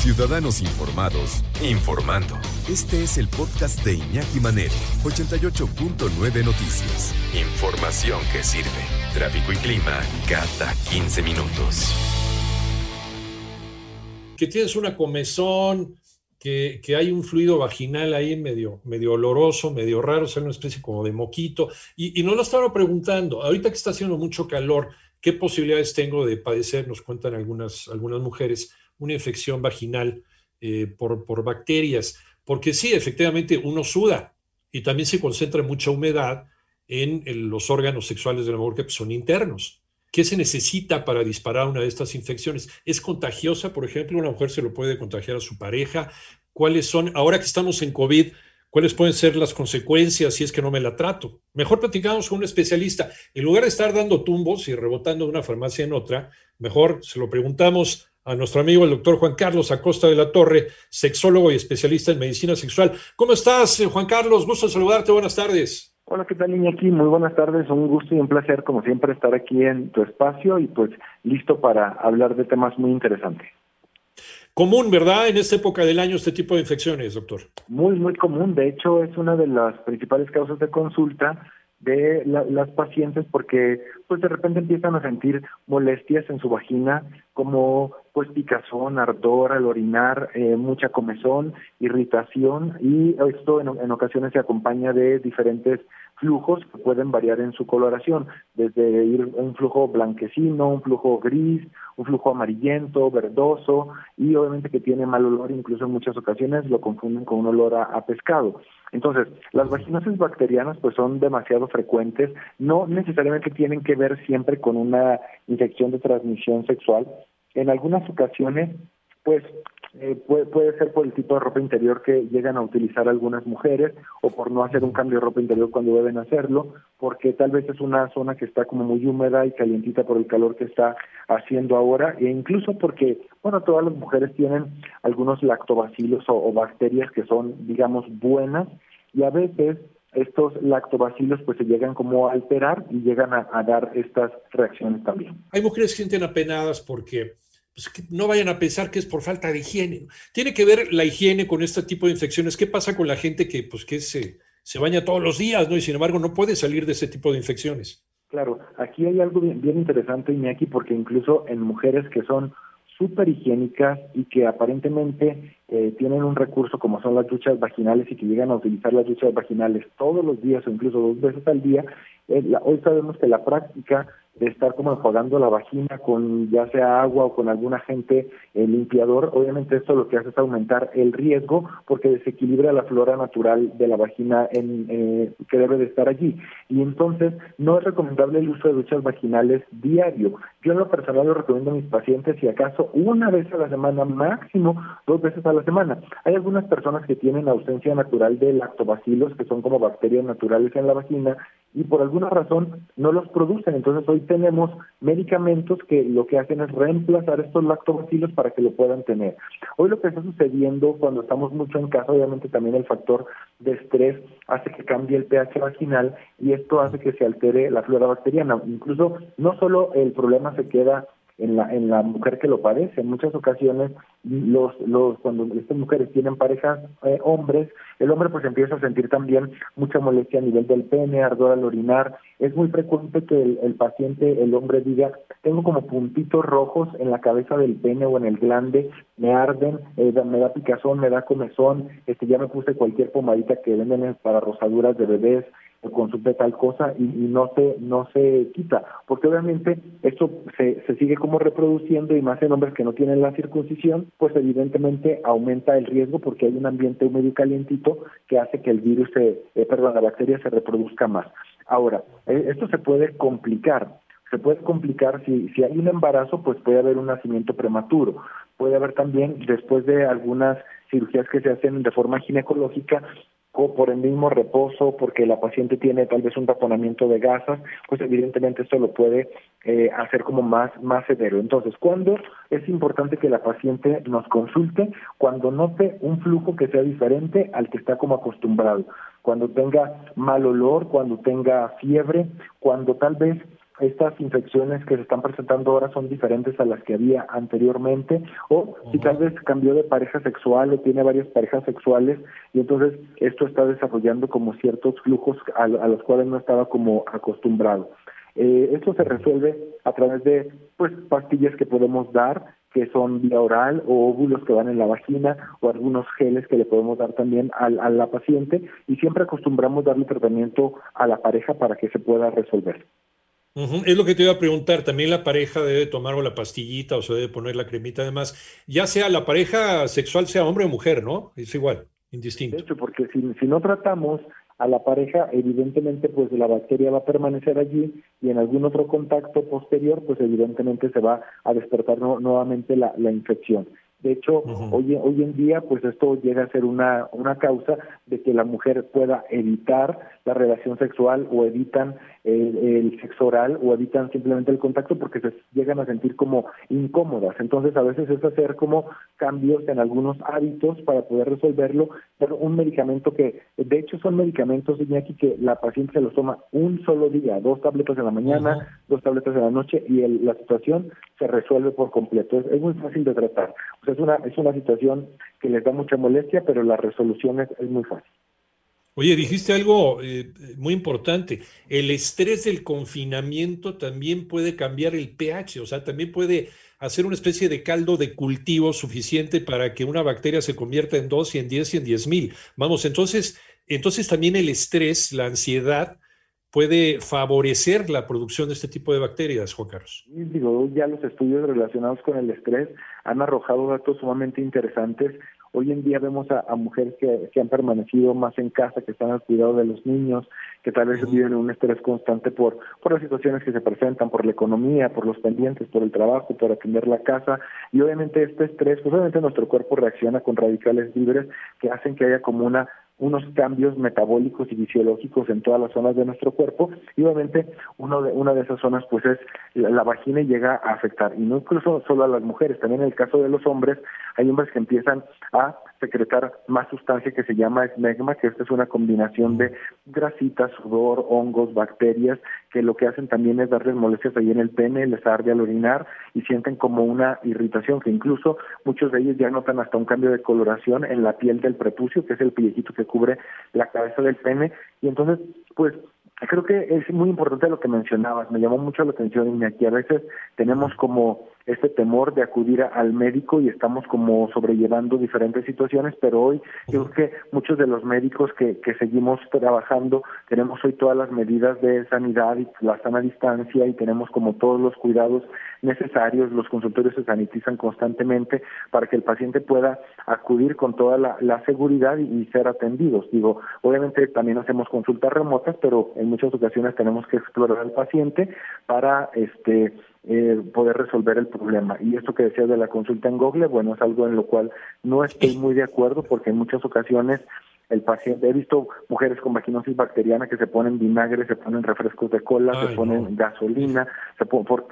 Ciudadanos informados, informando. Este es el podcast de Iñaki Manero, 88.9 Noticias. Información que sirve. Tráfico y clima cada 15 minutos. Que tienes una comezón, que, hay un fluido vaginal ahí medio, medio oloroso, medio raro, o sea, una especie como de moquito. Y, y nos lo estaba preguntando, ahorita que está haciendo mucho calor, ¿qué posibilidades tengo de padecer? Nos cuentan algunas, algunas mujeres una infección vaginal eh, por, por bacterias. Porque sí, efectivamente, uno suda y también se concentra mucha humedad en, en los órganos sexuales de la mujer que son internos. ¿Qué se necesita para disparar una de estas infecciones? ¿Es contagiosa, por ejemplo? ¿Una mujer se lo puede contagiar a su pareja? ¿Cuáles son, ahora que estamos en COVID, cuáles pueden ser las consecuencias si es que no me la trato? Mejor platicamos con un especialista. En lugar de estar dando tumbos y rebotando de una farmacia en otra, mejor se lo preguntamos a nuestro amigo el doctor Juan Carlos Acosta de la Torre, sexólogo y especialista en medicina sexual. ¿Cómo estás, Juan Carlos? Gusto saludarte. Buenas tardes. Hola, ¿qué tal, Iñaki? Muy buenas tardes. Un gusto y un placer, como siempre, estar aquí en tu espacio y pues listo para hablar de temas muy interesantes. Común, ¿verdad? En esta época del año este tipo de infecciones, doctor. Muy, muy común. De hecho, es una de las principales causas de consulta de la, las pacientes porque pues de repente empiezan a sentir molestias en su vagina como pues picazón, ardor al orinar, eh, mucha comezón, irritación y esto en, en ocasiones se acompaña de diferentes flujos que pueden variar en su coloración, desde ir un flujo blanquecino, un flujo gris, un flujo amarillento, verdoso y obviamente que tiene mal olor, incluso en muchas ocasiones lo confunden con un olor a, pescado. Entonces, las vaginosis bacterianas pues son demasiado frecuentes, no necesariamente tienen que ver siempre con una infección de transmisión sexual. En algunas ocasiones, pues eh, puede, puede ser por el tipo de ropa interior que llegan a utilizar algunas mujeres o por no hacer un cambio de ropa interior cuando deben hacerlo, porque tal vez es una zona que está como muy húmeda y calientita por el calor que está haciendo ahora, e incluso porque, bueno, todas las mujeres tienen algunos lactobacilos o, bacterias que son, digamos, buenas y a veces estos lactobacilos pues se llegan como a alterar y llegan a, a dar estas reacciones también. Hay mujeres que sienten apenadas porque pues, que no vayan a pensar que es por falta de higiene. Tiene que ver la higiene con este tipo de infecciones. ¿Qué pasa con la gente que, pues, que se, se baña todos los días ¿no? y sin embargo no puede salir de ese tipo de infecciones? Claro, aquí hay algo bien, interesante, Iñaki, porque incluso en mujeres que son súper higiénicas y que aparentemente eh, tienen un recurso como son las duchas vaginales y que llegan a utilizar las duchas vaginales todos los días o incluso dos veces al día, eh, hoy sabemos que la práctica de estar como enjuagando la vagina con ya sea agua o con algún agente eh, limpiador, obviamente esto lo que hace es aumentar el riesgo porque desequilibra la flora natural de la vagina en, eh, que debe de estar allí. Y entonces no es recomendable el uso de duchas vaginales diario. Yo en lo personal lo recomiendo a mis pacientes si acaso una vez a la semana, máximo dos veces a la semana. Hay algunas personas que tienen ausencia natural de lactobacilos, que son como bacterias naturales en la vagina, y por alguna razón no los producen. Entonces hoy tenemos medicamentos que lo que hacen es reemplazar estos lactobacilos para que lo puedan tener. Hoy lo que está sucediendo cuando estamos mucho en casa, obviamente también el factor de estrés hace que cambie el pH vaginal y esto hace que se altere la flora bacteriana. Incluso no solo el problema se queda en la, en la mujer que lo padece. En muchas ocasiones, los, los, cuando estas mujeres tienen parejas eh, hombres, el hombre pues empieza a sentir también mucha molestia a nivel del pene, ardor al orinar. Es muy frecuente que el, el paciente, el hombre diga, tengo como puntitos rojos en la cabeza del pene o en el glande, me arden, eh, me da picazón, me da comezón, este ya me puse cualquier pomadita que venden para rosaduras de bebés, consulte tal cosa y, y, no se no se quita. Porque obviamente esto se, se sigue como reproduciendo y más en hombres que no tienen la circuncisión pues evidentemente aumenta el riesgo porque hay un ambiente húmedo calientito que hace que el virus se, eh, perdón la bacteria se reproduzca más. Ahora eh, esto se puede complicar. Se puede complicar si, si hay un embarazo, pues puede haber un nacimiento prematuro. Puede haber también, después de algunas cirugías que se hacen de forma ginecológica, por el mismo reposo, porque la paciente tiene tal vez un taponamiento de gasas, pues evidentemente esto lo puede eh, hacer como más, más severo. Entonces, ¿cuándo es importante que la paciente nos consulte? Cuando note un flujo que sea diferente al que está como acostumbrado, cuando tenga mal olor, cuando tenga fiebre, cuando tal vez estas infecciones que se están presentando ahora son diferentes a las que había anteriormente, o si tal vez cambió de pareja sexual o tiene varias parejas sexuales y entonces esto está desarrollando como ciertos flujos a, los cuales no estaba como acostumbrado. Eh, esto se resuelve a través de pues pastillas que podemos dar que son vía oral o óvulos que van en la vagina o algunos geles que le podemos dar también a, a la paciente y siempre acostumbramos darle tratamiento a la pareja para que se pueda resolver. Es lo que te iba a preguntar. También la pareja debe tomar o la pastillita o se debe poner la cremita, además, ya sea la pareja sexual, sea hombre o mujer, ¿no? Es igual, indistinto. De hecho, porque si, si no tratamos a la pareja, evidentemente, pues la bacteria va a permanecer allí y en algún otro contacto posterior, pues evidentemente se va a despertar nuevamente la, la infección. De hecho, hoy, hoy en día, pues esto llega a ser una, una causa de que la mujer pueda evitar la relación sexual o evitan el, sexo oral o evitan simplemente el contacto porque se llegan a sentir como incómodas. Entonces, a veces es hacer como cambios en algunos hábitos para poder resolverlo, pero un medicamento que, de hecho, son medicamentos, Iñaki, que la paciente se los toma un solo día, dos tabletas en la mañana, dos tabletas en la noche y la situación se resuelve por completo. Es, es muy fácil de tratar. Es una, es una situación que les da mucha molestia, pero la resolución es, muy fácil. Oye, dijiste algo eh, muy importante. El estrés del confinamiento también puede cambiar el pH, o sea, también puede hacer una especie de caldo de cultivo suficiente para que una bacteria se convierta en dos y en diez y en diez mil. Vamos, entonces, entonces también el estrés, la ansiedad, puede favorecer la producción de este tipo de bacterias, Juan Carlos. Digo, ya los estudios relacionados con el estrés han arrojado datos sumamente interesantes. Hoy en día vemos a, mujeres que, han permanecido más en casa, que están al cuidado de los niños, que tal vez viven un estrés constante por, por las situaciones que se presentan, por la economía, por los pendientes, por el trabajo, por atender la casa. Y obviamente este estrés, pues obviamente nuestro cuerpo reacciona con radicales libres que hacen que haya como una unos cambios metabólicos y fisiológicos en todas las zonas de nuestro cuerpo y obviamente uno de, una de esas zonas pues es la, vagina y llega a afectar y no incluso solo a las mujeres, también en el caso de los hombres hay hombres que empiezan a secretar más sustancia que se llama esmegma, que esta es una combinación de grasitas, sudor, hongos, bacterias, que lo que hacen también es darles molestias ahí en el pene, les arde al orinar y sienten como una irritación, que incluso muchos de ellos ya notan hasta un cambio de coloración en la piel del prepucio, que es el pellejito que cubre la cabeza del pene, y entonces, pues creo que es muy importante lo que mencionabas, me llamó mucho la atención, aquí a veces tenemos como este temor de acudir al médico y estamos como sobrellevando diferentes situaciones, pero hoy yo creo que muchos de los médicos que, que seguimos trabajando tenemos hoy todas las medidas de sanidad y la sana distancia y tenemos como todos los cuidados necesarios, los consultorios se sanitizan constantemente para que el paciente pueda acudir con toda la, seguridad y ser atendidos. Digo, obviamente también hacemos consultas remotas, pero en muchas ocasiones tenemos que explorar al paciente para este eh, poder resolver el problema. Y esto que decía de la consulta en Google, bueno, es algo en lo cual no estoy muy de acuerdo porque en muchas ocasiones el paciente, he visto mujeres con vaginosis bacteriana que se ponen vinagre, se ponen refrescos de cola, se ponen gasolina, se por,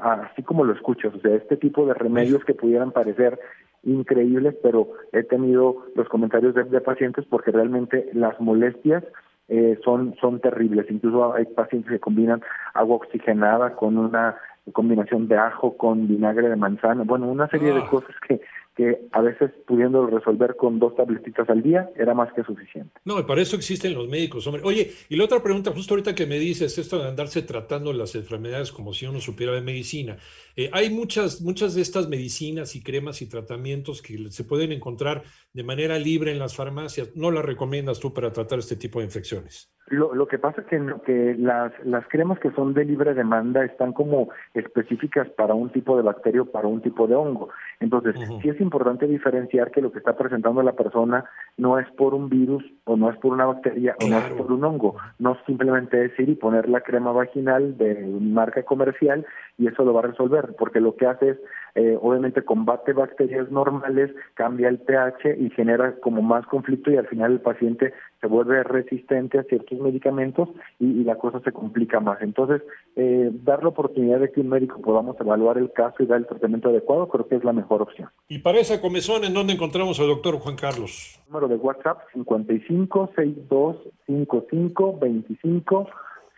así como lo escuchas, o sea, este tipo de remedios que pudieran parecer increíbles, pero he tenido los comentarios de, de pacientes porque realmente las molestias eh, son, son terribles. Incluso hay pacientes que combinan agua oxigenada con una combinación de ajo con vinagre de manzana, bueno, una serie de ah. cosas que, que a veces pudiendo resolver con dos tabletitas al día era más que suficiente. No, para eso existen los médicos, hombre. Oye, y la otra pregunta, justo ahorita que me dices esto de andarse tratando las enfermedades como si uno supiera de medicina, eh, hay muchas, muchas de estas medicinas y cremas y tratamientos que se pueden encontrar de manera libre en las farmacias. ¿No las recomiendas tú para tratar este tipo de infecciones? Lo, lo que pasa es que, que las, las cremas que son de libre demanda están como específicas para un tipo de bacteria o para un tipo de hongo. Entonces, sí es importante diferenciar que lo que está presentando la persona no es por un virus o no es por una bacteria o no es por un hongo. No simplemente es ir y poner la crema vaginal de marca comercial y eso lo va a resolver, porque lo que hace es, eh, obviamente, combate bacterias normales, cambia el pH y genera como más conflicto y al final el paciente se vuelve resistente a ciertos medicamentos y, la cosa se complica más. Entonces, eh, dar la oportunidad de que un médico podamos evaluar el caso y dar el tratamiento adecuado, creo que es la mejor opción. Y para esa comezón, ¿en dónde encontramos al doctor Juan Carlos? Número de WhatsApp 55 62 55 25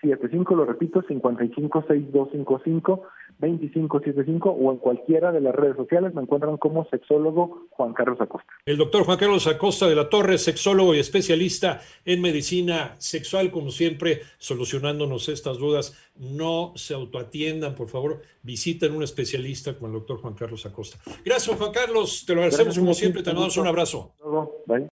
75, lo repito, 55 6255 2575 o en cualquiera de las redes sociales me encuentran como sexólogo Juan Carlos Acosta. El doctor Juan Carlos Acosta de la Torre, sexólogo y especialista en medicina sexual, como siempre, solucionándonos estas dudas. No se autoatiendan, por favor, visiten un especialista como el doctor Juan Carlos Acosta. Gracias, Juan Carlos, te lo agradecemos como siempre, te damos un abrazo. Bye.